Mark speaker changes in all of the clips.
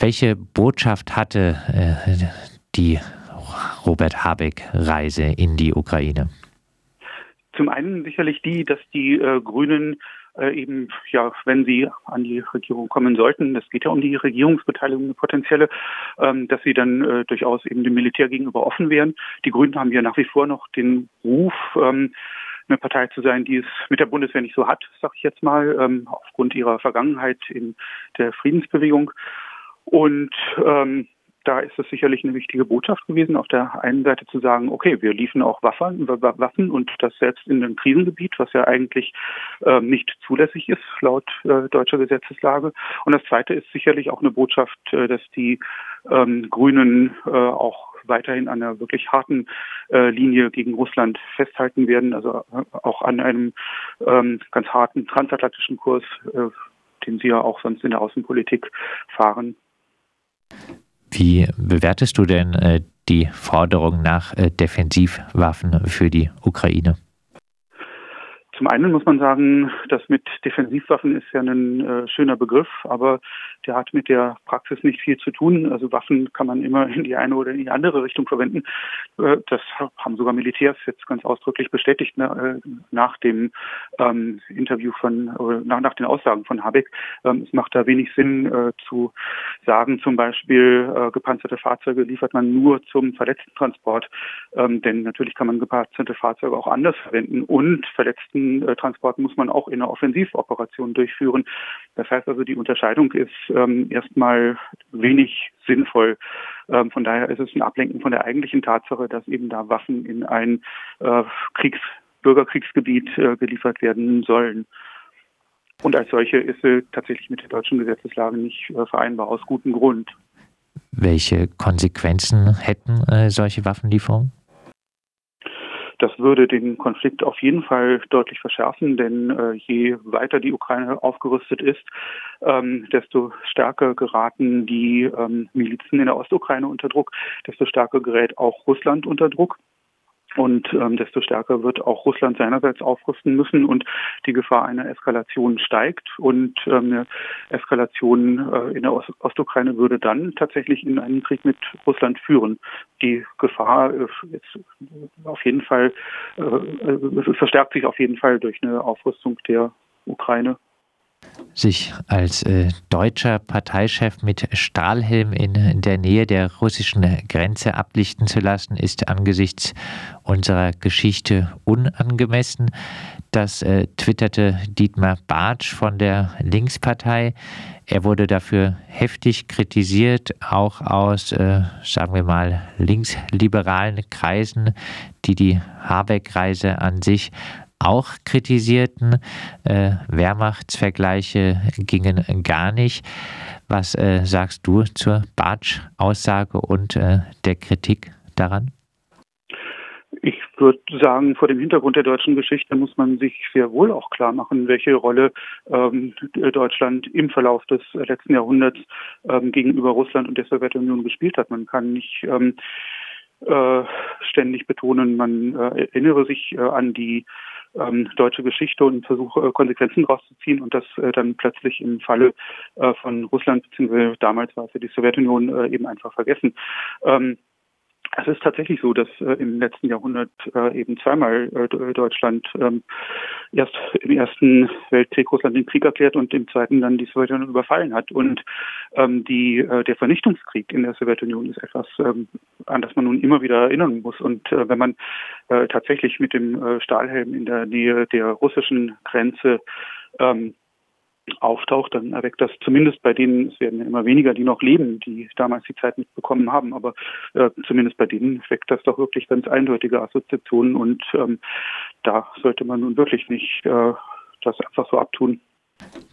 Speaker 1: Welche Botschaft hatte äh, die Robert Habeck-Reise in die Ukraine?
Speaker 2: Zum einen sicherlich die, dass die äh, Grünen äh, eben, ja, wenn sie an die Regierung kommen sollten, es geht ja um die Regierungsbeteiligung, eine potenzielle, ähm, dass sie dann äh, durchaus eben dem Militär gegenüber offen wären. Die Grünen haben ja nach wie vor noch den Ruf, ähm, eine Partei zu sein, die es mit der Bundeswehr nicht so hat, sag ich jetzt mal, ähm, aufgrund ihrer Vergangenheit in der Friedensbewegung. Und ähm, da ist es sicherlich eine wichtige Botschaft gewesen, auf der einen Seite zu sagen, okay, wir liefen auch Waffen, Waffen und das selbst in einem Krisengebiet, was ja eigentlich äh, nicht zulässig ist laut äh, deutscher Gesetzeslage. Und das zweite ist sicherlich auch eine Botschaft, äh, dass die ähm, Grünen äh, auch weiterhin an einer wirklich harten äh, Linie gegen Russland festhalten werden, also äh, auch an einem ähm, ganz harten transatlantischen Kurs, äh, den sie ja auch sonst in der Außenpolitik fahren.
Speaker 1: Wie bewertest du denn äh, die Forderung nach äh, Defensivwaffen für die Ukraine?
Speaker 2: Zum einen muss man sagen, das mit Defensivwaffen ist ja ein äh, schöner Begriff, aber der hat mit der Praxis nicht viel zu tun. Also Waffen kann man immer in die eine oder in die andere Richtung verwenden. Äh, das haben sogar Militärs jetzt ganz ausdrücklich bestätigt ne, äh, nach dem ähm, Interview von, oder nach, nach den Aussagen von Habeck. Ähm, es macht da wenig Sinn äh, zu sagen, zum Beispiel äh, gepanzerte Fahrzeuge liefert man nur zum Verletztentransport, ähm, denn natürlich kann man gepanzerte Fahrzeuge auch anders verwenden und Verletzten Transport muss man auch in einer Offensivoperation durchführen. Das heißt also, die Unterscheidung ist ähm, erstmal wenig sinnvoll. Ähm, von daher ist es ein Ablenken von der eigentlichen Tatsache, dass eben da Waffen in ein äh, Kriegs Bürgerkriegsgebiet äh, geliefert werden sollen. Und als solche ist sie tatsächlich mit der deutschen Gesetzeslage nicht äh, vereinbar, aus gutem Grund.
Speaker 1: Welche Konsequenzen hätten solche Waffenlieferungen?
Speaker 2: Das würde den Konflikt auf jeden Fall deutlich verschärfen, denn äh, je weiter die Ukraine aufgerüstet ist, ähm, desto stärker geraten die ähm, Milizen in der Ostukraine unter Druck, desto stärker gerät auch Russland unter Druck. Und ähm, desto stärker wird auch Russland seinerseits aufrüsten müssen und die Gefahr einer Eskalation steigt. Und ähm, eine Eskalation äh, in der Ost Ostukraine würde dann tatsächlich in einen Krieg mit Russland führen. Die Gefahr äh, ist auf jeden Fall, äh, äh, verstärkt sich auf jeden Fall durch eine Aufrüstung der Ukraine
Speaker 1: sich als äh, deutscher Parteichef mit Stahlhelm in, in, der Nähe der russischen Grenze ablichten zu lassen, ist angesichts unserer Geschichte unangemessen. Das äh, twitterte Dietmar Bartsch von der Linkspartei. Er wurde dafür heftig kritisiert, auch aus, äh, sagen wir mal, linksliberalen Kreisen, die die Habeck-Reise an sich auch kritisierten. Äh, Wehrmachtsvergleiche gingen gar nicht. Was äh, sagst du zur Bartsch-Aussage und äh, der Kritik daran?
Speaker 2: Ich würde sagen, vor dem Hintergrund der deutschen Geschichte muss man sich sehr wohl auch klar machen, welche Rolle ähm, Deutschland im Verlauf des letzten Jahrhunderts ähm, gegenüber Russland und der Sowjetunion gespielt hat. Man kann nicht ähm, äh, ständig betonen, man äh, erinnere sich äh, an die ähm, deutsche Geschichte und versuche äh, Konsequenzen daraus zu ziehen und das äh, dann plötzlich im Falle äh, von Russland beziehungsweise damals war es ja die Sowjetunion äh, eben einfach vergessen. Ähm, es ist tatsächlich so, dass äh, im letzten Jahrhundert äh, eben zweimal äh, Deutschland ähm, erst im Ersten Weltkrieg Russland den Krieg erklärt und im Zweiten dann die Sowjetunion überfallen hat. Und ähm, die, äh, der Vernichtungskrieg in der Sowjetunion ist etwas, ähm, an das man nun immer wieder erinnern muss. Und äh, wenn man äh, tatsächlich mit dem Stahlhelm in der Nähe der russischen Grenze ähm, auftaucht, dann erweckt das zumindest bei denen, es werden ja immer weniger, die noch leben, die damals die Zeit mitbekommen haben, aber äh, zumindest bei denen weckt das doch wirklich ganz eindeutige Assoziationen und ähm, da sollte man nun wirklich nicht äh, das einfach so abtun.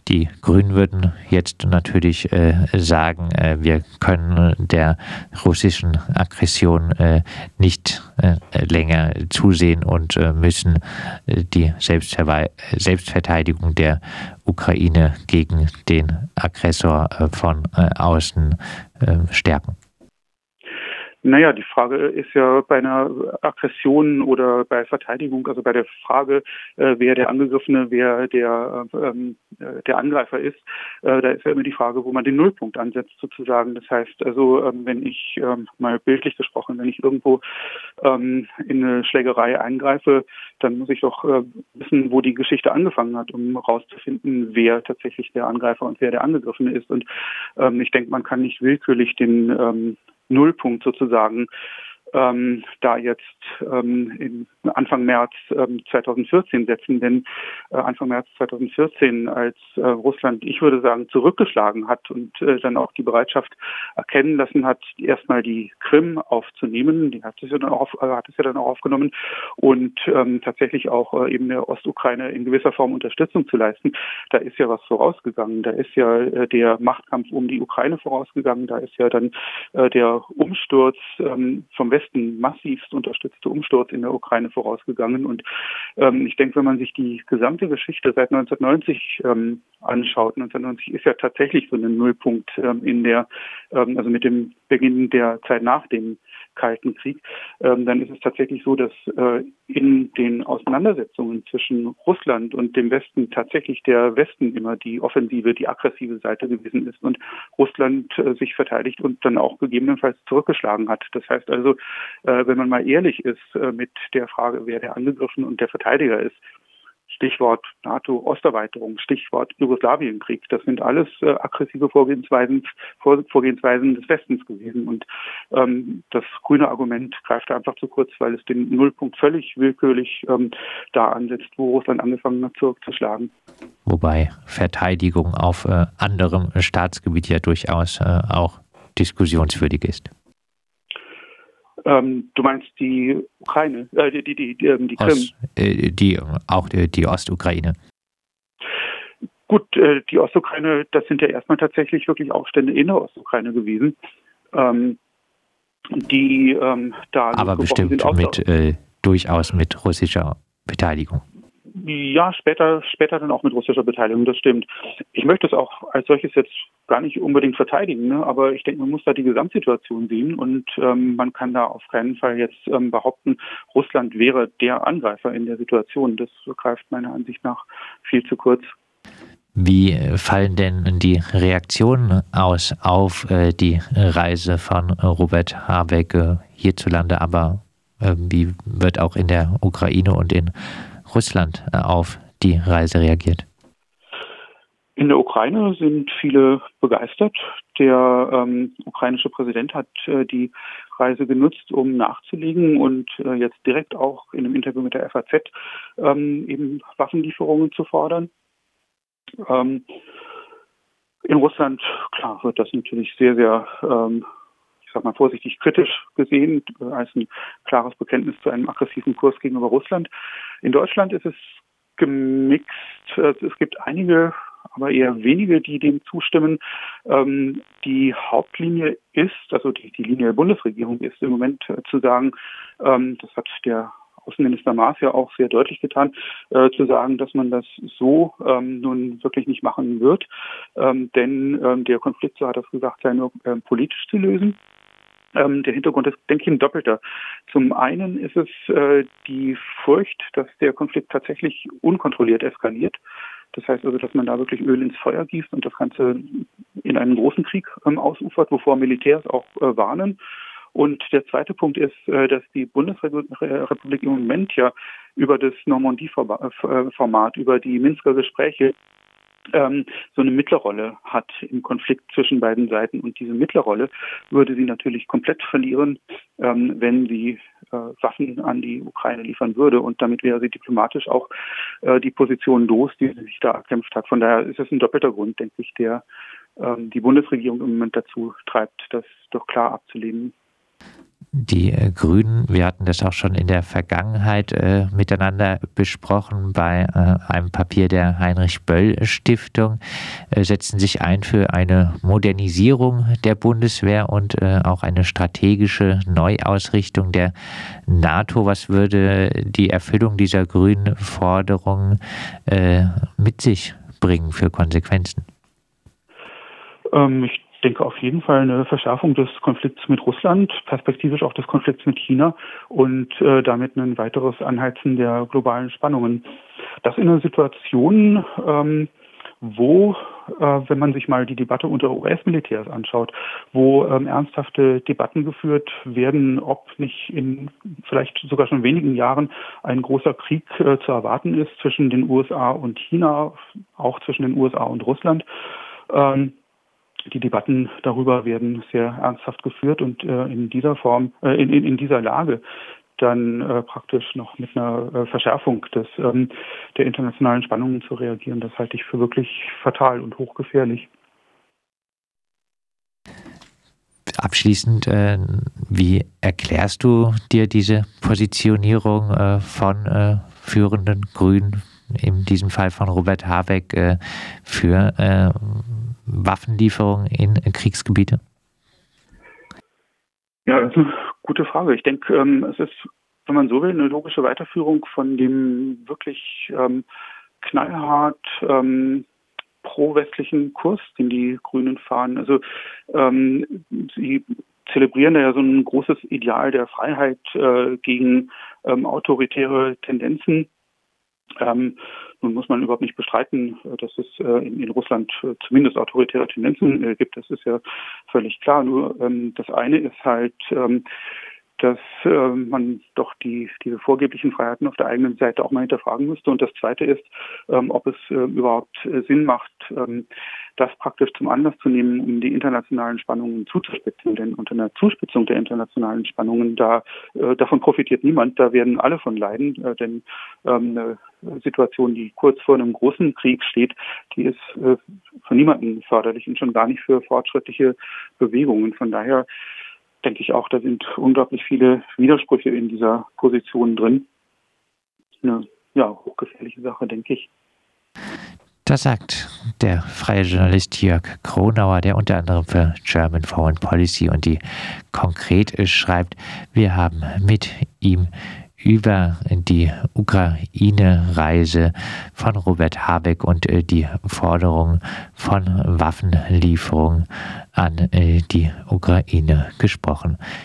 Speaker 1: Die Grünen würden jetzt natürlich äh, sagen, äh, wir können der russischen Aggression äh, nicht äh, länger zusehen und äh, müssen äh, die Selbstverteidigung der Ukraine gegen den Aggressor von außen stärken.
Speaker 2: Naja, die Frage ist ja bei einer Aggression oder bei Verteidigung, also bei der Frage, äh, wer der Angegriffene, wer der, ähm, äh, der Angreifer ist, äh, da ist ja immer die Frage, wo man den Nullpunkt ansetzt sozusagen. Das heißt also, ähm, wenn ich ähm, mal bildlich gesprochen, wenn ich irgendwo ähm, in eine Schlägerei eingreife, dann muss ich doch äh, wissen, wo die Geschichte angefangen hat, um herauszufinden, wer tatsächlich der Angreifer und wer der Angegriffene ist. Und ähm, ich denke, man kann nicht willkürlich den ähm, Nullpunkt sozusagen ähm, da jetzt ähm, in Anfang März ähm, 2014 setzen. Denn äh, Anfang März 2014, als äh, Russland, ich würde sagen, zurückgeschlagen hat und äh, dann auch die Bereitschaft erkennen lassen hat, erstmal die Krim aufzunehmen, die hat es ja dann auch, auf, äh, hat es ja dann auch aufgenommen und ähm, tatsächlich auch äh, eben der Ostukraine in gewisser Form Unterstützung zu leisten. Da ist ja was vorausgegangen. Da ist ja äh, der Machtkampf um die Ukraine vorausgegangen. Da ist ja dann äh, der Umsturz ähm, vom Westen massivst unterstützte Umsturz in der Ukraine vorausgegangen. Und ähm, ich denke, wenn man sich die gesamte Geschichte seit 1990 ähm, anschaut, 1990 ist ja tatsächlich so ein Nullpunkt ähm, in der, ähm, also mit dem Beginn der Zeit nach dem Kalten Krieg, ähm, dann ist es tatsächlich so, dass äh, in den Auseinandersetzungen zwischen Russland und dem Westen tatsächlich der Westen immer die offensive, die aggressive Seite gewesen ist und Russland äh, sich verteidigt und dann auch gegebenenfalls zurückgeschlagen hat. Das heißt also, äh, wenn man mal ehrlich ist mit der Frage, wer der Angegriffen und der Verteidiger ist, Stichwort NATO-Osterweiterung, Stichwort Jugoslawienkrieg. Das sind alles äh, aggressive Vorgehensweisen, Vor Vorgehensweisen des Westens gewesen. Und ähm, das grüne Argument greift einfach zu kurz, weil es den Nullpunkt völlig willkürlich ähm, da ansetzt, wo Russland angefangen hat zurückzuschlagen.
Speaker 1: Wobei Verteidigung auf äh, anderem Staatsgebiet ja durchaus äh, auch diskussionswürdig ist.
Speaker 2: Ähm, du meinst die Ukraine, äh, die, die, die, die, ähm, die Krim? Ost,
Speaker 1: äh, die, auch die, die Ostukraine.
Speaker 2: Gut, äh, die Ostukraine, das sind ja erstmal tatsächlich wirklich Aufstände in der Ostukraine gewesen, ähm, die ähm, da.
Speaker 1: Aber bestimmt mit, äh, durchaus mit russischer Beteiligung.
Speaker 2: Ja, später, später dann auch mit russischer Beteiligung, das stimmt. Ich möchte es auch als solches jetzt gar nicht unbedingt verteidigen, ne? aber ich denke, man muss da die Gesamtsituation sehen und ähm, man kann da auf keinen Fall jetzt ähm, behaupten, Russland wäre der Angreifer in der Situation. Das greift meiner Ansicht nach viel zu kurz.
Speaker 1: Wie fallen denn die Reaktionen aus auf äh, die Reise von Robert Habeck äh, hierzulande, aber äh, wie wird auch in der Ukraine und in Russland äh, auf die Reise reagiert?
Speaker 2: In der Ukraine sind viele begeistert. Der ähm, ukrainische Präsident hat äh, die Reise genutzt, um nachzulegen und äh, jetzt direkt auch in einem Interview mit der FAZ ähm, eben Waffenlieferungen zu fordern. Ähm, in Russland, klar, wird das natürlich sehr, sehr, ähm, ich sag mal vorsichtig kritisch gesehen, äh, als ein klares Bekenntnis zu einem aggressiven Kurs gegenüber Russland. In Deutschland ist es gemixt. Es gibt einige aber eher wenige, die dem zustimmen. Ähm, die Hauptlinie ist, also die, die Linie der Bundesregierung ist im Moment äh, zu sagen, ähm, das hat der Außenminister Maas ja auch sehr deutlich getan, äh, zu sagen, dass man das so ähm, nun wirklich nicht machen wird. Ähm, denn ähm, der Konflikt, so hat er es gesagt, sei nur äh, politisch zu lösen. Ähm, der Hintergrund ist, denke ich, ein doppelter. Zum einen ist es äh, die Furcht, dass der Konflikt tatsächlich unkontrolliert eskaliert. Das heißt also, dass man da wirklich Öl ins Feuer gießt und das Ganze in einen großen Krieg ähm, ausufert, wovor Militärs auch äh, warnen. Und der zweite Punkt ist, äh, dass die Bundesrepublik im Moment ja über das Normandie-Format, über die Minsker Gespräche ähm, so eine Mittlerrolle hat im Konflikt zwischen beiden Seiten. Und diese Mittlerrolle würde sie natürlich komplett verlieren, ähm, wenn sie äh, Waffen an die Ukraine liefern würde. Und damit wäre sie diplomatisch auch äh, die Position los, die sie sich da erkämpft hat. Von daher ist es ein doppelter Grund, denke ich, der ähm, die Bundesregierung im Moment dazu treibt, das doch klar abzulehnen
Speaker 1: die äh, Grünen, wir hatten das auch schon in der Vergangenheit äh, miteinander besprochen bei äh, einem Papier der Heinrich Böll Stiftung, äh, setzen sich ein für eine Modernisierung der Bundeswehr und äh, auch eine strategische Neuausrichtung der NATO. Was würde die Erfüllung dieser grünen Forderung äh, mit sich bringen für Konsequenzen?
Speaker 2: Ähm, ich denke auf jeden Fall eine Verschärfung des Konflikts mit Russland, perspektivisch auch des Konflikts mit China und äh, damit ein weiteres Anheizen der globalen Spannungen. Das in einer Situation, ähm, wo, äh, wenn man sich mal die Debatte unter US-Militärs anschaut, wo ähm, ernsthafte Debatten geführt werden, ob nicht in vielleicht sogar schon wenigen Jahren ein großer Krieg äh, zu erwarten ist zwischen den USA und China, auch zwischen den USA und Russland. Ähm, die Debatten darüber werden sehr ernsthaft geführt und äh, in dieser Form, äh, in, in, in dieser Lage dann äh, praktisch noch mit einer äh, Verschärfung des, ähm, der internationalen Spannungen zu reagieren. Das halte ich für wirklich fatal und hochgefährlich.
Speaker 1: Abschließend, äh, wie erklärst du dir diese Positionierung äh, von äh, führenden Grünen, in diesem Fall von Robert Habeck, äh, für Waffenlieferungen in Kriegsgebiete?
Speaker 2: Ja, das ist eine gute Frage. Ich denke, ähm, es ist, wenn man so will, eine logische Weiterführung von dem wirklich ähm, knallhart ähm, pro-westlichen Kurs, den die Grünen fahren. Also sie zelebrieren da ja so ein großes Ideal der Freiheit äh, gegen ähm, autoritäre Tendenzen. Ähm, nun muss man überhaupt nicht bestreiten, äh, dass es äh, in, in, Russland äh, zumindest autoritäre Tendenzen gibt. Das ist ja völlig klar. Nur ähm, das eine ist halt, ähm, dass äh, man doch die, diese vorgeblichen Freiheiten auf der eigenen Seite auch mal hinterfragen müsste. Und das Zweite ist, ähm, ob es äh, überhaupt äh, Sinn macht, ähm, das praktisch zum Anlass zu nehmen, um die internationalen Spannungen zuzuspitzen. Denn unter einer Zuspitzung der internationalen Spannungen, da äh, davon profitiert niemand, da werden alle von leiden. Äh, denn ähm, eine Situation, die kurz vor einem großen Krieg steht, die ist äh, für niemanden förderlich und schon gar nicht für fortschrittliche Bewegungen. Von daher denke ich auch, da sind unglaublich viele Widersprüche in dieser Position drin. Eine ja, hochgefährliche Sache, denke ich.
Speaker 1: Das sagt der freie Journalist Jörg Kronauer, der unter anderem für German Foreign Policy und die konkret schreibt, wir haben mit ihm über die Ukraine-Reise von Robert Habeck und äh, die Forderung von Waffenlieferungen an äh, die Ukraine gesprochen.